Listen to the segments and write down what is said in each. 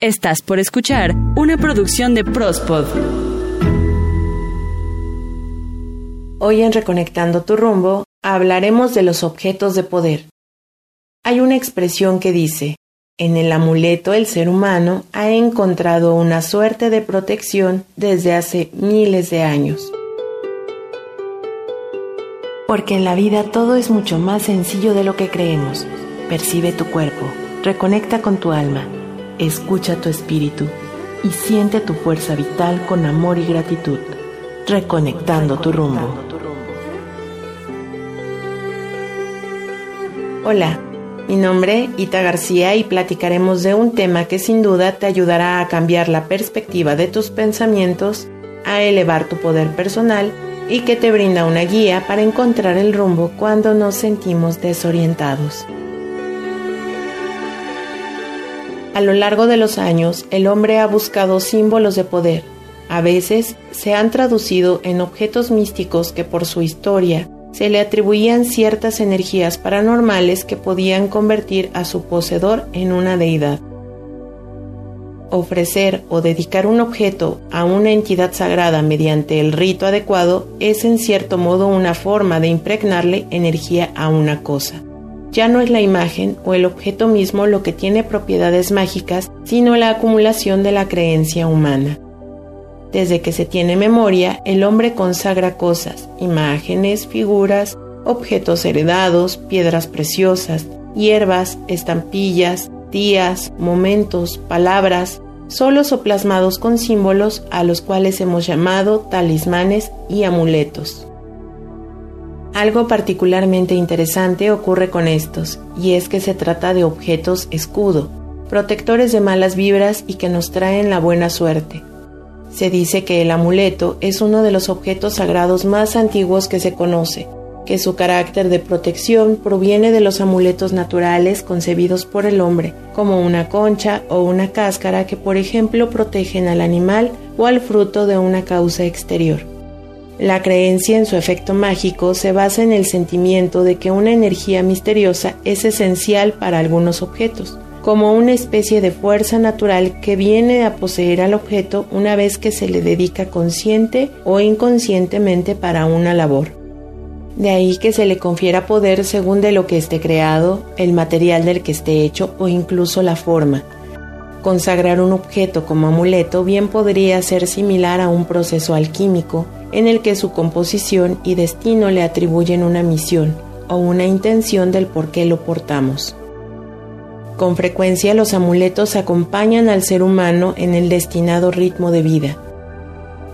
Estás por escuchar una producción de Prospod. Hoy en Reconectando tu rumbo hablaremos de los objetos de poder. Hay una expresión que dice, en el amuleto el ser humano ha encontrado una suerte de protección desde hace miles de años. Porque en la vida todo es mucho más sencillo de lo que creemos. Percibe tu cuerpo, reconecta con tu alma, escucha tu espíritu y siente tu fuerza vital con amor y gratitud, reconectando tu rumbo. Hola, mi nombre Ita García y platicaremos de un tema que sin duda te ayudará a cambiar la perspectiva de tus pensamientos, a elevar tu poder personal y que te brinda una guía para encontrar el rumbo cuando nos sentimos desorientados. A lo largo de los años, el hombre ha buscado símbolos de poder. A veces se han traducido en objetos místicos que por su historia se le atribuían ciertas energías paranormales que podían convertir a su poseedor en una deidad. Ofrecer o dedicar un objeto a una entidad sagrada mediante el rito adecuado es en cierto modo una forma de impregnarle energía a una cosa. Ya no es la imagen o el objeto mismo lo que tiene propiedades mágicas, sino la acumulación de la creencia humana. Desde que se tiene memoria, el hombre consagra cosas, imágenes, figuras, objetos heredados, piedras preciosas, hierbas, estampillas, días, momentos, palabras, solos o plasmados con símbolos a los cuales hemos llamado talismanes y amuletos. Algo particularmente interesante ocurre con estos, y es que se trata de objetos escudo, protectores de malas vibras y que nos traen la buena suerte. Se dice que el amuleto es uno de los objetos sagrados más antiguos que se conoce, que su carácter de protección proviene de los amuletos naturales concebidos por el hombre, como una concha o una cáscara que por ejemplo protegen al animal o al fruto de una causa exterior. La creencia en su efecto mágico se basa en el sentimiento de que una energía misteriosa es esencial para algunos objetos, como una especie de fuerza natural que viene a poseer al objeto una vez que se le dedica consciente o inconscientemente para una labor. De ahí que se le confiera poder según de lo que esté creado, el material del que esté hecho o incluso la forma. Consagrar un objeto como amuleto bien podría ser similar a un proceso alquímico en el que su composición y destino le atribuyen una misión o una intención del por qué lo portamos. Con frecuencia los amuletos acompañan al ser humano en el destinado ritmo de vida,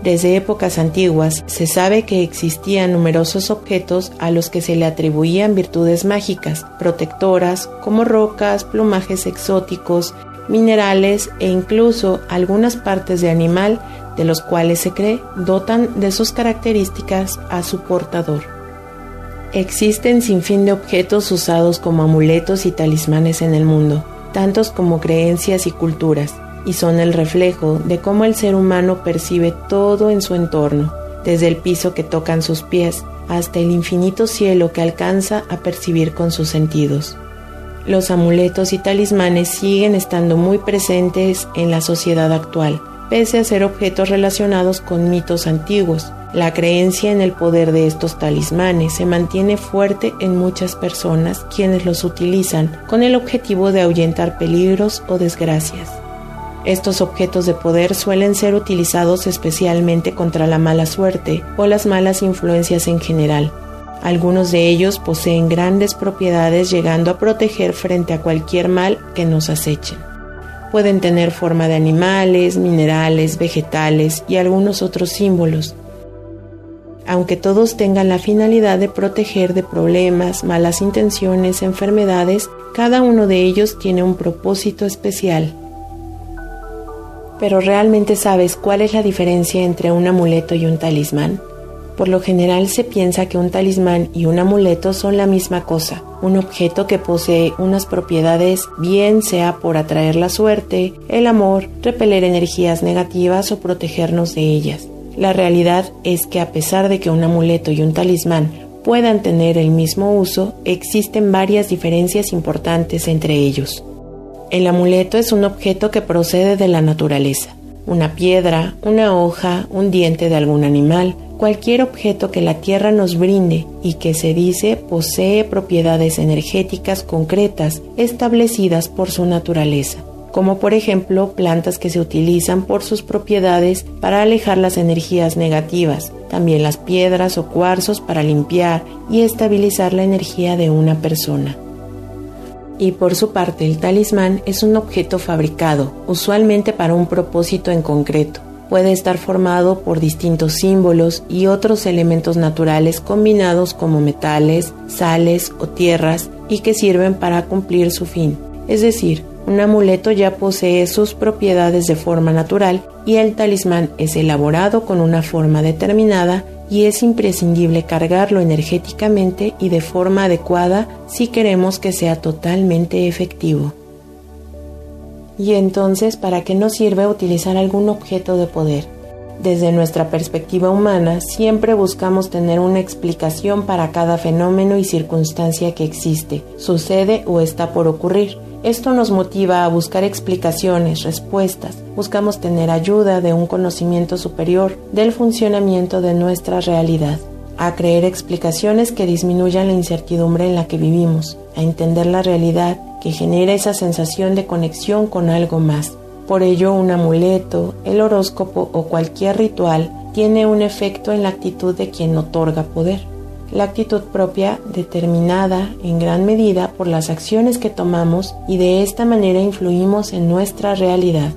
desde épocas antiguas se sabe que existían numerosos objetos a los que se le atribuían virtudes mágicas, protectoras, como rocas, plumajes exóticos, minerales e incluso algunas partes de animal de los cuales se cree dotan de sus características a su portador. Existen sin fin de objetos usados como amuletos y talismanes en el mundo, tantos como creencias y culturas y son el reflejo de cómo el ser humano percibe todo en su entorno, desde el piso que tocan sus pies hasta el infinito cielo que alcanza a percibir con sus sentidos. Los amuletos y talismanes siguen estando muy presentes en la sociedad actual, pese a ser objetos relacionados con mitos antiguos. La creencia en el poder de estos talismanes se mantiene fuerte en muchas personas quienes los utilizan con el objetivo de ahuyentar peligros o desgracias. Estos objetos de poder suelen ser utilizados especialmente contra la mala suerte o las malas influencias en general. Algunos de ellos poseen grandes propiedades llegando a proteger frente a cualquier mal que nos aceche. Pueden tener forma de animales, minerales, vegetales y algunos otros símbolos. Aunque todos tengan la finalidad de proteger de problemas, malas intenciones, enfermedades, cada uno de ellos tiene un propósito especial pero ¿realmente sabes cuál es la diferencia entre un amuleto y un talismán? Por lo general se piensa que un talismán y un amuleto son la misma cosa, un objeto que posee unas propiedades bien sea por atraer la suerte, el amor, repeler energías negativas o protegernos de ellas. La realidad es que a pesar de que un amuleto y un talismán puedan tener el mismo uso, existen varias diferencias importantes entre ellos. El amuleto es un objeto que procede de la naturaleza. Una piedra, una hoja, un diente de algún animal, cualquier objeto que la Tierra nos brinde y que se dice posee propiedades energéticas concretas establecidas por su naturaleza, como por ejemplo plantas que se utilizan por sus propiedades para alejar las energías negativas, también las piedras o cuarzos para limpiar y estabilizar la energía de una persona. Y por su parte, el talismán es un objeto fabricado, usualmente para un propósito en concreto. Puede estar formado por distintos símbolos y otros elementos naturales combinados como metales, sales o tierras y que sirven para cumplir su fin. Es decir, un amuleto ya posee sus propiedades de forma natural y el talismán es elaborado con una forma determinada y es imprescindible cargarlo energéticamente y de forma adecuada si queremos que sea totalmente efectivo. Y entonces, ¿para qué nos sirve utilizar algún objeto de poder? Desde nuestra perspectiva humana, siempre buscamos tener una explicación para cada fenómeno y circunstancia que existe, sucede o está por ocurrir. Esto nos motiva a buscar explicaciones, respuestas, buscamos tener ayuda de un conocimiento superior del funcionamiento de nuestra realidad, a creer explicaciones que disminuyan la incertidumbre en la que vivimos, a entender la realidad que genera esa sensación de conexión con algo más. Por ello, un amuleto, el horóscopo o cualquier ritual tiene un efecto en la actitud de quien otorga poder la actitud propia determinada en gran medida por las acciones que tomamos y de esta manera influimos en nuestra realidad.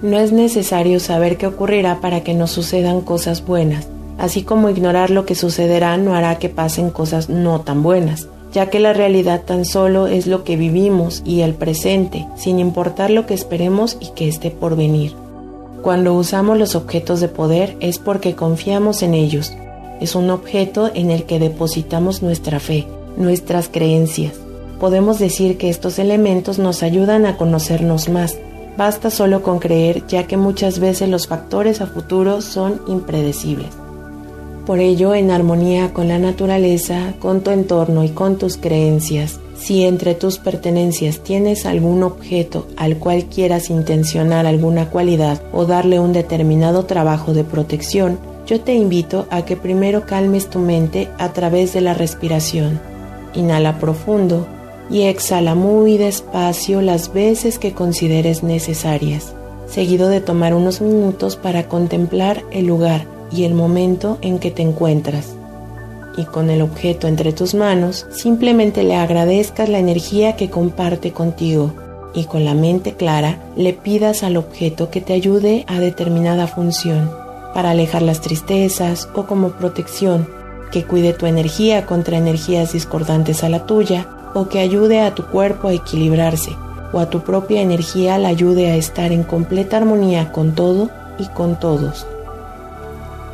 No es necesario saber qué ocurrirá para que nos sucedan cosas buenas, así como ignorar lo que sucederá no hará que pasen cosas no tan buenas, ya que la realidad tan solo es lo que vivimos y el presente, sin importar lo que esperemos y que esté por venir. Cuando usamos los objetos de poder es porque confiamos en ellos, es un objeto en el que depositamos nuestra fe, nuestras creencias. Podemos decir que estos elementos nos ayudan a conocernos más. Basta solo con creer ya que muchas veces los factores a futuro son impredecibles. Por ello, en armonía con la naturaleza, con tu entorno y con tus creencias, si entre tus pertenencias tienes algún objeto al cual quieras intencionar alguna cualidad o darle un determinado trabajo de protección, yo te invito a que primero calmes tu mente a través de la respiración. Inhala profundo y exhala muy despacio las veces que consideres necesarias, seguido de tomar unos minutos para contemplar el lugar y el momento en que te encuentras. Y con el objeto entre tus manos, simplemente le agradezcas la energía que comparte contigo y con la mente clara le pidas al objeto que te ayude a determinada función para alejar las tristezas o como protección, que cuide tu energía contra energías discordantes a la tuya o que ayude a tu cuerpo a equilibrarse o a tu propia energía la ayude a estar en completa armonía con todo y con todos.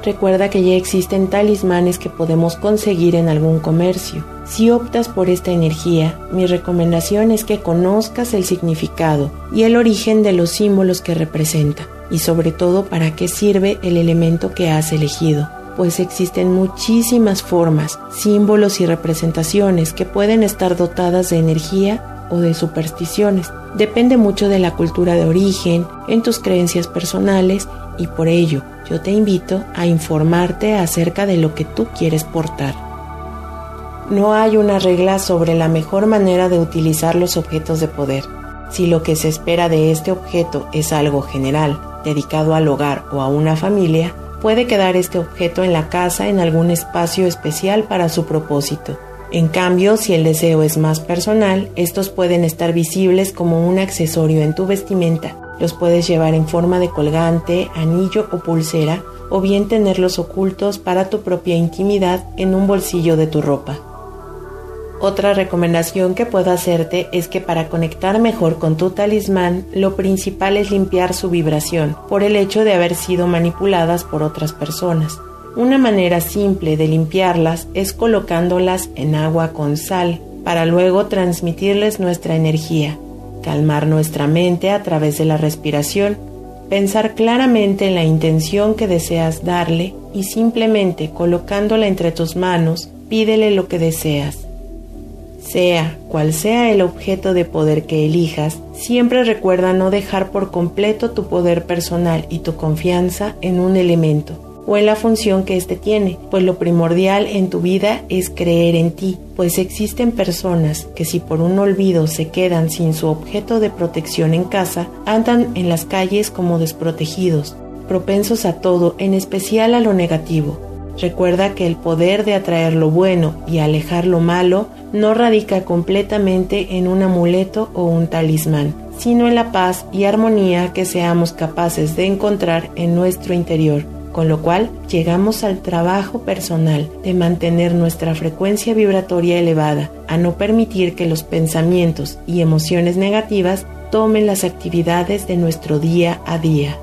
Recuerda que ya existen talismanes que podemos conseguir en algún comercio. Si optas por esta energía, mi recomendación es que conozcas el significado y el origen de los símbolos que representa y sobre todo para qué sirve el elemento que has elegido, pues existen muchísimas formas, símbolos y representaciones que pueden estar dotadas de energía o de supersticiones. Depende mucho de la cultura de origen, en tus creencias personales y por ello yo te invito a informarte acerca de lo que tú quieres portar. No hay una regla sobre la mejor manera de utilizar los objetos de poder. Si lo que se espera de este objeto es algo general, dedicado al hogar o a una familia, puede quedar este objeto en la casa en algún espacio especial para su propósito. En cambio, si el deseo es más personal, estos pueden estar visibles como un accesorio en tu vestimenta. Los puedes llevar en forma de colgante, anillo o pulsera, o bien tenerlos ocultos para tu propia intimidad en un bolsillo de tu ropa. Otra recomendación que puedo hacerte es que para conectar mejor con tu talismán, lo principal es limpiar su vibración por el hecho de haber sido manipuladas por otras personas. Una manera simple de limpiarlas es colocándolas en agua con sal para luego transmitirles nuestra energía, calmar nuestra mente a través de la respiración, pensar claramente en la intención que deseas darle y simplemente colocándola entre tus manos, pídele lo que deseas. Sea cual sea el objeto de poder que elijas, siempre recuerda no dejar por completo tu poder personal y tu confianza en un elemento o en la función que éste tiene, pues lo primordial en tu vida es creer en ti, pues existen personas que si por un olvido se quedan sin su objeto de protección en casa, andan en las calles como desprotegidos, propensos a todo, en especial a lo negativo. Recuerda que el poder de atraer lo bueno y alejar lo malo no radica completamente en un amuleto o un talismán, sino en la paz y armonía que seamos capaces de encontrar en nuestro interior, con lo cual llegamos al trabajo personal de mantener nuestra frecuencia vibratoria elevada, a no permitir que los pensamientos y emociones negativas tomen las actividades de nuestro día a día.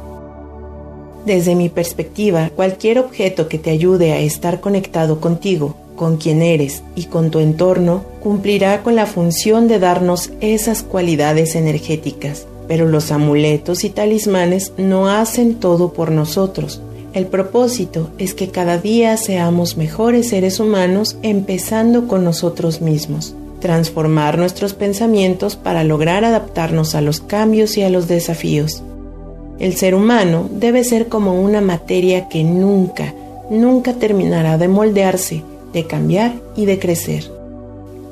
Desde mi perspectiva, cualquier objeto que te ayude a estar conectado contigo, con quien eres y con tu entorno, cumplirá con la función de darnos esas cualidades energéticas. Pero los amuletos y talismanes no hacen todo por nosotros. El propósito es que cada día seamos mejores seres humanos empezando con nosotros mismos. Transformar nuestros pensamientos para lograr adaptarnos a los cambios y a los desafíos. El ser humano debe ser como una materia que nunca, nunca terminará de moldearse, de cambiar y de crecer.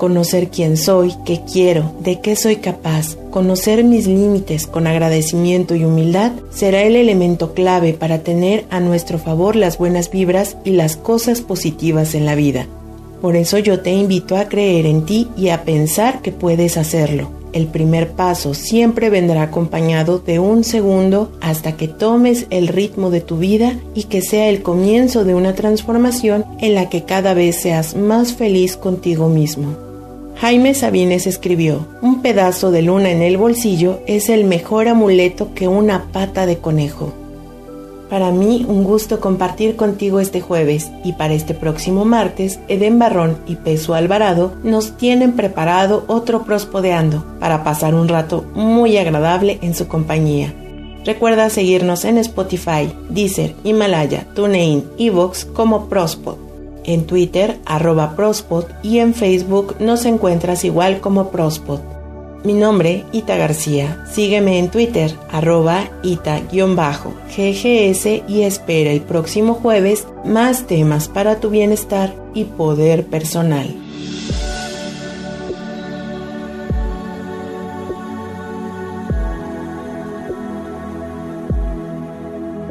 Conocer quién soy, qué quiero, de qué soy capaz, conocer mis límites con agradecimiento y humildad será el elemento clave para tener a nuestro favor las buenas vibras y las cosas positivas en la vida. Por eso yo te invito a creer en ti y a pensar que puedes hacerlo el primer paso siempre vendrá acompañado de un segundo hasta que tomes el ritmo de tu vida y que sea el comienzo de una transformación en la que cada vez seas más feliz contigo mismo. Jaime Sabines escribió, un pedazo de luna en el bolsillo es el mejor amuleto que una pata de conejo. Para mí un gusto compartir contigo este jueves y para este próximo martes, Eden Barrón y Peso Alvarado nos tienen preparado otro Prospodeando para pasar un rato muy agradable en su compañía. Recuerda seguirnos en Spotify, Deezer, Himalaya, TuneIn, Evox como Prospod. En Twitter, arroba Prospod y en Facebook nos encuentras igual como Prospod. Mi nombre, Ita García. Sígueme en Twitter, arroba Ita-GGS y espera el próximo jueves más temas para tu bienestar y poder personal.